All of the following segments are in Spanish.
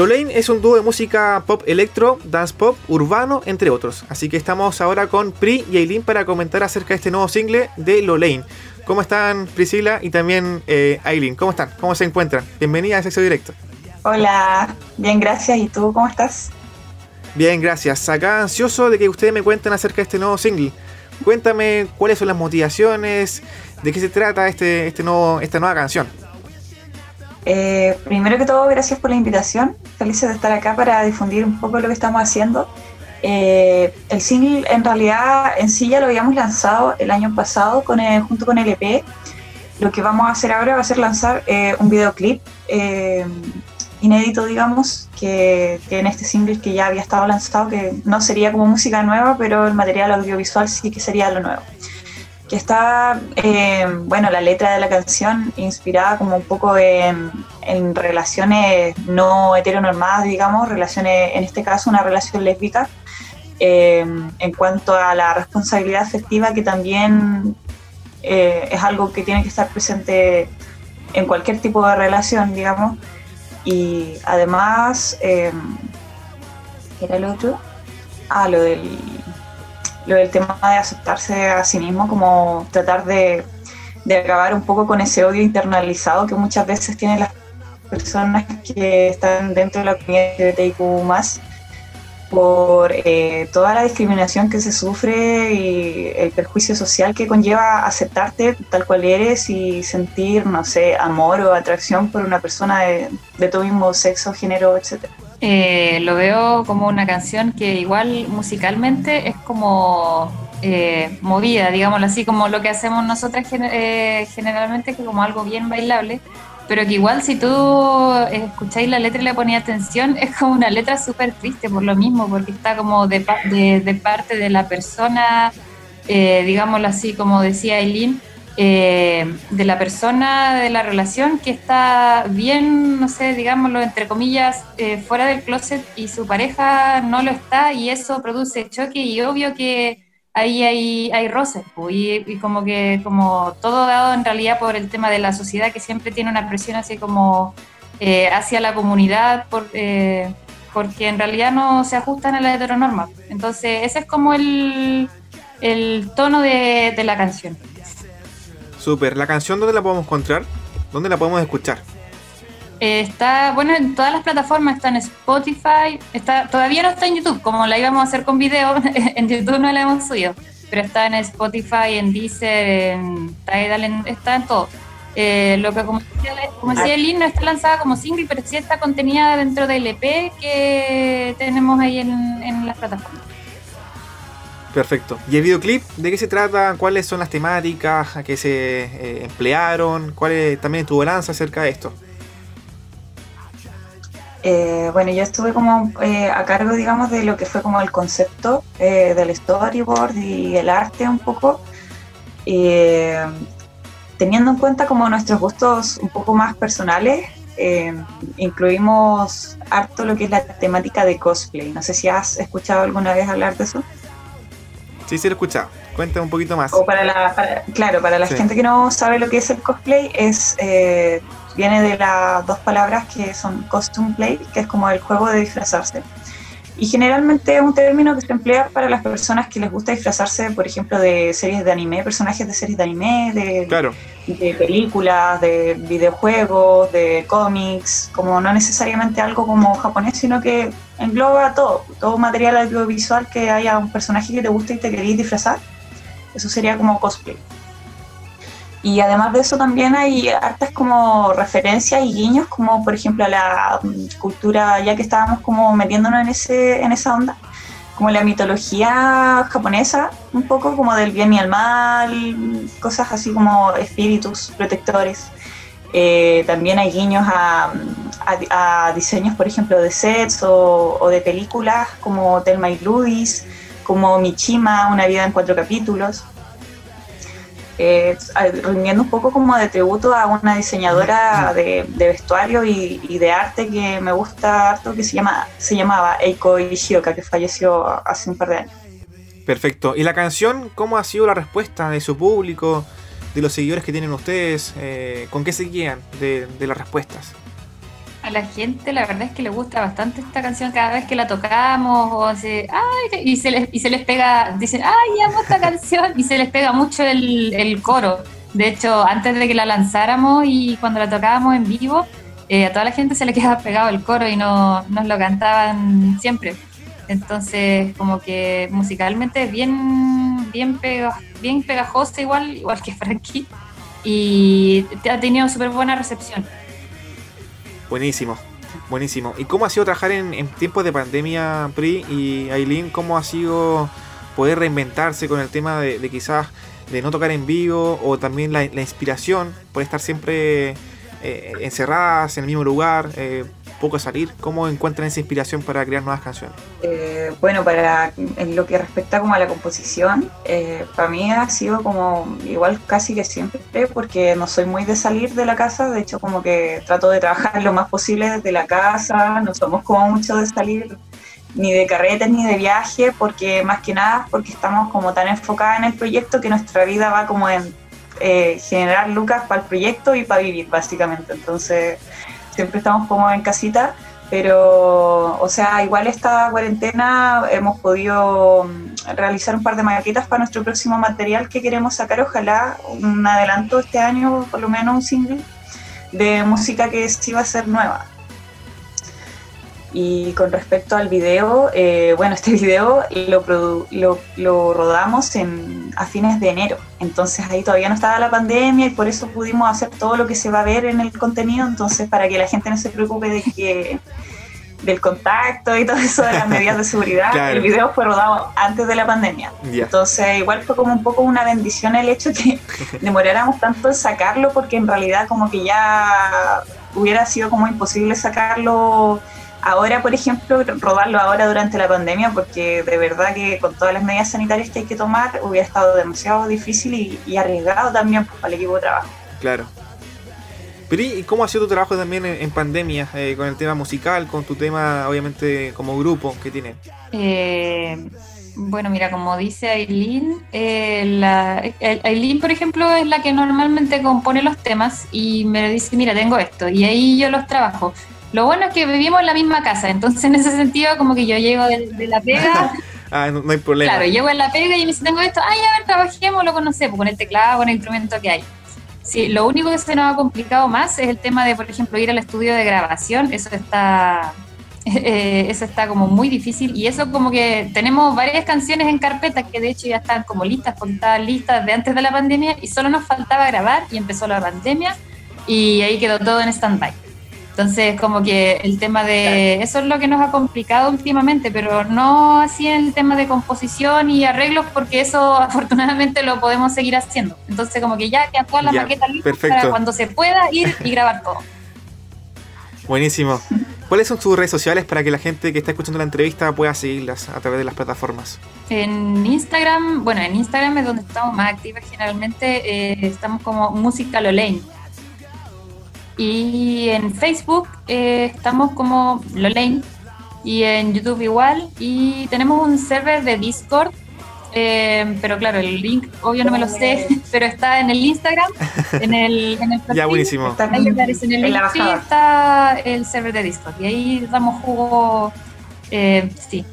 Lolaine es un dúo de música pop electro, dance pop, urbano, entre otros. Así que estamos ahora con Pri y Aileen para comentar acerca de este nuevo single de Lolaine. ¿Cómo están Priscila y también eh, Aileen? ¿Cómo están? ¿Cómo se encuentran? Bienvenida a Sexo Directo. Hola, bien, gracias. ¿Y tú cómo estás? Bien, gracias. Acá ansioso de que ustedes me cuenten acerca de este nuevo single. Cuéntame cuáles son las motivaciones, de qué se trata este, este nuevo, esta nueva canción. Eh, primero que todo, gracias por la invitación. Felices de estar acá para difundir un poco lo que estamos haciendo. Eh, el single en realidad en sí ya lo habíamos lanzado el año pasado con junto con el EP. Lo que vamos a hacer ahora va a ser lanzar eh, un videoclip inédito, digamos, que, en este single que ya había estado lanzado, que no sería como música nueva, pero el material audiovisual sí que sería lo nuevo. Que está, eh, bueno, la letra de la canción inspirada como un poco en, relaciones no heteronormadas, digamos, relaciones, en este caso una relación lésbica, eh, en cuanto a la responsabilidad afectiva, que también eh, es algo que tiene que estar presente en cualquier tipo de relación, digamos. Y además, eh, era el otro? Ah, lo del, lo del tema de aceptarse a sí mismo, como tratar de, de acabar un poco con ese odio internalizado que muchas veces tienen las personas que están dentro de la comunidad LGBTIQ más por eh, toda la discriminación que se sufre y el perjuicio social que conlleva aceptarte tal cual eres y sentir, no sé, amor o atracción por una persona de, tu mismo sexo, género, etc. Eh, lo veo como una canción que igual musicalmente es como eh, movida, digámoslo así, como lo que hacemos nosotras generalmente, que como algo bien bailable pero que igual si tú escucháis la letra y le ponías atención, es como una letra súper triste por lo mismo, porque está como de, de, parte de la persona, eh, digámoslo así, como decía Eileen, eh, de la persona de la relación que está bien, no sé, digámoslo, entre comillas, eh, fuera del closet y su pareja no lo está y eso produce choque y obvio que ahí hay, hay roces, y, como que como todo dado en realidad por el tema de la sociedad que siempre tiene una presión así como eh, hacia la comunidad, por, porque en realidad no se ajustan a la heteronorma. Entonces ese es como el, el tono de la canción. Súper, ¿la canción dónde la podemos encontrar? ¿Dónde la podemos escuchar? está, bueno, en todas las plataformas, está en Spotify, está, todavía no está en YouTube, como la íbamos a hacer con video, en YouTube no la hemos subido, pero está en Spotify, en Deezer, en Tidal, está en todo. Eh, lo que como decía, como decía no está lanzada como single, pero sí está contenida dentro del EP que tenemos ahí en, las plataformas. Perfecto. ¿Y el videoclip? ¿De qué se trata? ¿Cuáles son las temáticas a que se eh, emplearon? ¿Cuál es también tu balance acerca de esto? Eh, bueno, yo estuve como eh, a cargo, digamos, de lo que fue como el concepto eh, del storyboard y el arte un poco, teniendo en cuenta como nuestros gustos un poco más personales, incluimos harto lo que es la temática de cosplay. No sé si has escuchado alguna vez hablar de eso. Sí, sí lo he escuchado. Cuéntame un poquito más. O para la, claro, para la gente que no sabe lo que es el cosplay, es viene de las dos palabras que son costume play, que es como el juego de disfrazarse. Y generalmente es un término que se emplea para las personas que les gusta disfrazarse, por ejemplo, de series de anime, personajes de series de anime, de, de películas, de videojuegos, de cómics, como no necesariamente algo como japonés, sino que engloba todo, todo material audiovisual que haya un personaje que te guste y te queréis disfrazar. Eso sería como cosplay. Y además de eso también hay hartas como referencias y guiños, como por ejemplo la mm, cultura, ya que estábamos como metiéndonos en, ese, en esa onda, como la mitología japonesa, un poco como del bien y el mal, cosas así como espíritus protectores. Eh, también hay guiños a, a, diseños, por ejemplo, de sets o, o de películas como Telma y Ludis, como Michima, Una vida en cuatro capítulos eh, rindiendo un poco como de tributo a una diseñadora de, vestuario y, de arte que me gusta harto, que se, llama, se llamaba Eiko Ishioka, que falleció hace un par de años. Perfecto. ¿Y la canción, cómo ha sido la respuesta de su público, de los seguidores que tienen ustedes? Eh, ¿Con qué se guían de, las respuestas? A la gente la verdad es que le gusta bastante esta canción cada vez que la tocamos o se, ay, y, se les, y se les pega, dicen, ay, amo esta canción y se les pega mucho el, el coro. De hecho, antes de que la lanzáramos y cuando la tocábamos en vivo, eh, a toda la gente se le quedaba pegado el coro y no, nos lo cantaban siempre. Entonces, como que musicalmente es bien, bien, bien pegajosa igual, igual que Frankie, y ha tenido súper buena recepción. Buenísimo, buenísimo. ¿Y cómo ha sido trabajar en, tiempos de pandemia, Pri y Aileen? ¿Cómo ha sido poder reinventarse con el tema de, quizás de no tocar en vivo o también la, inspiración por estar siempre eh, encerradas en el mismo lugar? Eh, poco salir, ¿cómo encuentran esa inspiración para crear nuevas canciones? Eh, bueno, para en lo que respecta como a la composición, eh, para mí ha sido como igual casi que siempre, porque no soy muy de salir de la casa, de hecho como que trato de trabajar lo más posible desde la casa, no somos como mucho de salir ni de carretes ni de viaje, porque más que nada porque estamos como tan enfocadas en el proyecto que nuestra vida va como en eh, generar lucas para el proyecto y para vivir básicamente, entonces siempre estamos como en casita, pero, o sea, igual esta cuarentena hemos podido mm, realizar un par de maquetas para nuestro próximo material que queremos sacar, ojalá un adelanto este año, por lo menos un single de música que sí va a ser nueva. Y con respecto al video, eh, bueno, este video lo, lo, rodamos en, a fines de enero, entonces ahí todavía no estaba la pandemia y por eso pudimos hacer todo lo que se va a ver en el contenido, entonces para que la gente no se preocupe de que del contacto y todo eso de las medidas de seguridad, el video fue rodado antes de la pandemia. Entonces igual fue como un poco una bendición el hecho que demoráramos tanto en sacarlo porque en realidad como que ya hubiera sido como imposible sacarlo ahora, por ejemplo, rodarlo ahora durante la pandemia, porque de verdad que con todas las medidas sanitarias que hay que tomar hubiera estado demasiado difícil y, arriesgado también para el equipo de trabajo. Claro. ¿y cómo ha sido tu trabajo también en, pandemia, eh, con el tema musical, con tu tema, obviamente, como grupo que tiene? Eh, bueno, mira, como dice Aileen, eh, Aileen, por ejemplo, es la que normalmente compone los temas y me dice, mira, tengo esto, y ahí yo los trabajo. Lo bueno es que vivimos en la misma casa, entonces en ese sentido como que yo llego de, la pega. ah, no, hay problema. Claro, llego en la pega y me dice, tengo esto, ay, a ver, trabajemos, lo conocemos, con el teclado, con el instrumento que hay. Sí, lo único que se nos ha complicado más es el tema de, por ejemplo, ir al estudio de grabación, eso está... Eh, eso está como muy difícil y eso como que tenemos varias canciones en carpeta que de hecho ya están como listas, contadas listas de antes de la pandemia y solo nos faltaba grabar y empezó la pandemia y ahí quedó todo en stand-by. Entonces, como que el tema de... Eso es lo que nos ha complicado últimamente, pero no así en el tema de composición y arreglos, porque eso afortunadamente lo podemos seguir haciendo. Entonces, como que ya quedan todas las maquetas listas para cuando se pueda ir y grabar todo. Buenísimo. ¿Cuáles son tus redes sociales para que la gente que está escuchando la entrevista pueda seguirlas a través de las plataformas? En Instagram, bueno, en Instagram es donde estamos más activos generalmente, eh, estamos como Música Lolaine y en Facebook eh, estamos como Lolaine y en YouTube igual. Y tenemos un server de Discord. Eh, pero claro, el link obvio no me lo sé, pero está en el Instagram, en el, en el Ya, buenísimo. Está en, el link, sí, está el server de Discord. Y ahí damos jugo, eh, sí,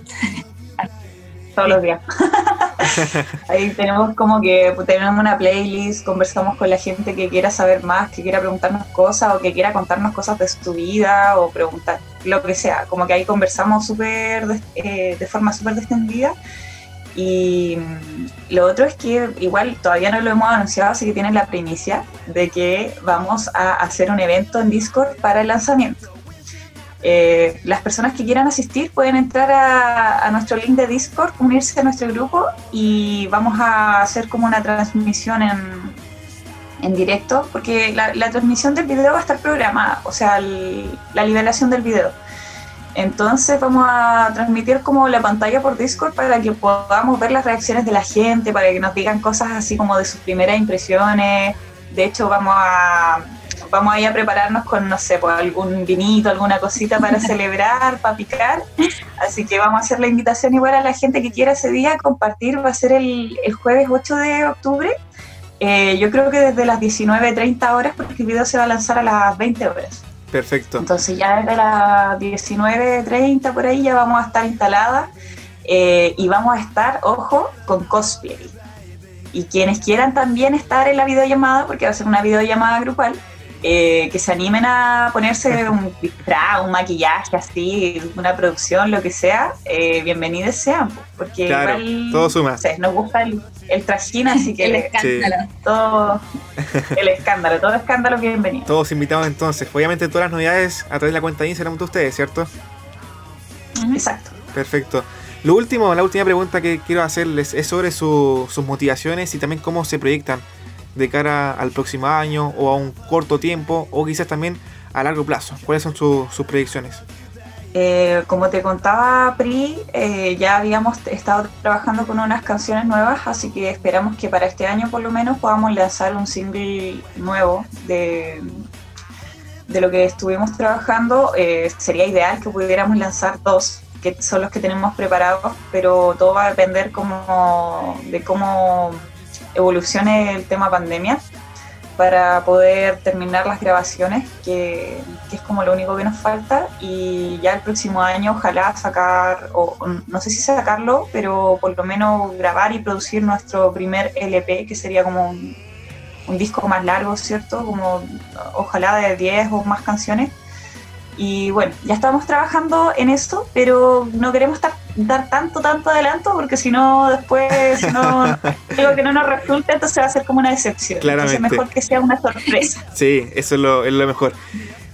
todos los días. Ahí tenemos como que tenemos una playlist, conversamos con la gente que quiera saber más, que quiera preguntarnos cosas o que quiera contarnos cosas de su vida o preguntar lo que sea. Como que ahí conversamos súper eh, de forma súper extendida. Y mm, lo otro es que igual todavía no lo hemos anunciado, así que tienen la primicia de que vamos a hacer un evento en Discord para el lanzamiento. Eh, las personas que quieran asistir pueden entrar a, nuestro link de Discord, unirse a nuestro grupo y vamos a hacer como una transmisión en, en directo, porque la, transmisión del video va a estar programada, o sea, la liberación del video. Entonces vamos a transmitir como la pantalla por Discord para que podamos ver las reacciones de la gente, para que nos digan cosas así como de sus primeras impresiones. De hecho, vamos a, vamos a ir a prepararnos con, no sé, pues algún vinito, alguna cosita para celebrar, para picar. Así que vamos a hacer la invitación igual a la gente que quiera ese día compartir. Va a ser el, el jueves 8 de octubre. Eh, yo creo que desde las 19.30 horas, porque el video se va a lanzar a las 20 horas. Perfecto. Entonces ya desde las 19.30 por ahí ya vamos a estar instaladas eh, y vamos a estar, ojo, con cosplay. Y quienes quieran también estar en la videollamada, porque va a ser una videollamada grupal, eh, que se animen a ponerse un disfraz, un maquillaje así, una producción, lo que sea, eh, bienvenidos sean, porque claro, igual todo suma. nos gusta el, el trajín, así que el escándalo. todo el escándalo, todo escándalo bienvenido. Todos invitados entonces. Obviamente todas las novedades a través de la cuenta de Instagram de ustedes, ¿cierto? Exacto. Perfecto. Lo último, la última pregunta que quiero hacerles es sobre su- sus motivaciones y también cómo se proyectan de cara al próximo año o a un corto tiempo o quizás también a largo plazo. ¿Cuáles son su- sus proyecciones? Eh, como te contaba Pri, eh, ya habíamos estado trabajando con unas canciones nuevas, así que esperamos que para este año por lo menos podamos lanzar un single nuevo de, de lo que estuvimos trabajando. Eh, sería ideal que pudiéramos lanzar dos, que son los que tenemos preparados, pero todo va a depender como, de cómo evolucione el tema pandemia para poder terminar las grabaciones, que, es como lo único que nos falta, y ya el próximo año ojalá sacar, o no sé si sacarlo, pero por lo menos grabar y producir nuestro primer LP, que sería como un, un disco más largo, ¿cierto? Como ojalá de 10 o más canciones. Y bueno, ya estamos trabajando en esto, pero no queremos tar- dar tanto, tanto adelanto, porque si no, después, si no, digo que no nos resulta, entonces va a ser como una decepción. Claramente. Entonces mejor que sea una sorpresa. Sí, eso es lo, es lo mejor.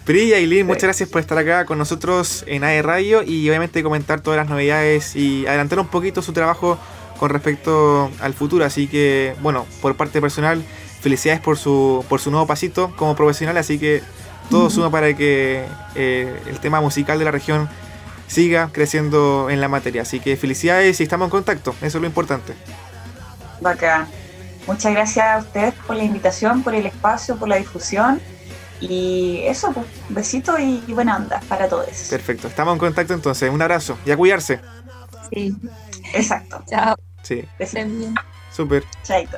Pri y Aileen, muchas gracias por estar acá con nosotros en AE Radio y obviamente comentar todas las novedades y adelantar un poquito su trabajo con respecto al futuro. Así que, bueno, por parte personal, felicidades por su, por su nuevo pasito como profesional. Así que todo suma para que eh, el tema musical de la región siga creciendo en la materia. Así que felicidades y estamos en contacto. Eso es lo importante. Bacán. Muchas gracias a ustedes por la invitación, por el espacio, por la difusión. Y eso, pues, besito y, buena onda para todos. Perfecto. Estamos en contacto entonces. Un abrazo y a cuidarse. Sí. Exacto. Chao. Sí, súper. Chaito.